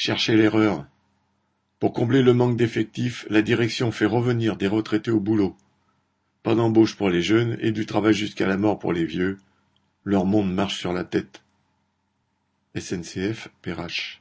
Cherchez l'erreur. Pour combler le manque d'effectifs, la direction fait revenir des retraités au boulot. Pas d'embauche pour les jeunes et du travail jusqu'à la mort pour les vieux. Leur monde marche sur la tête. SNCF Perrache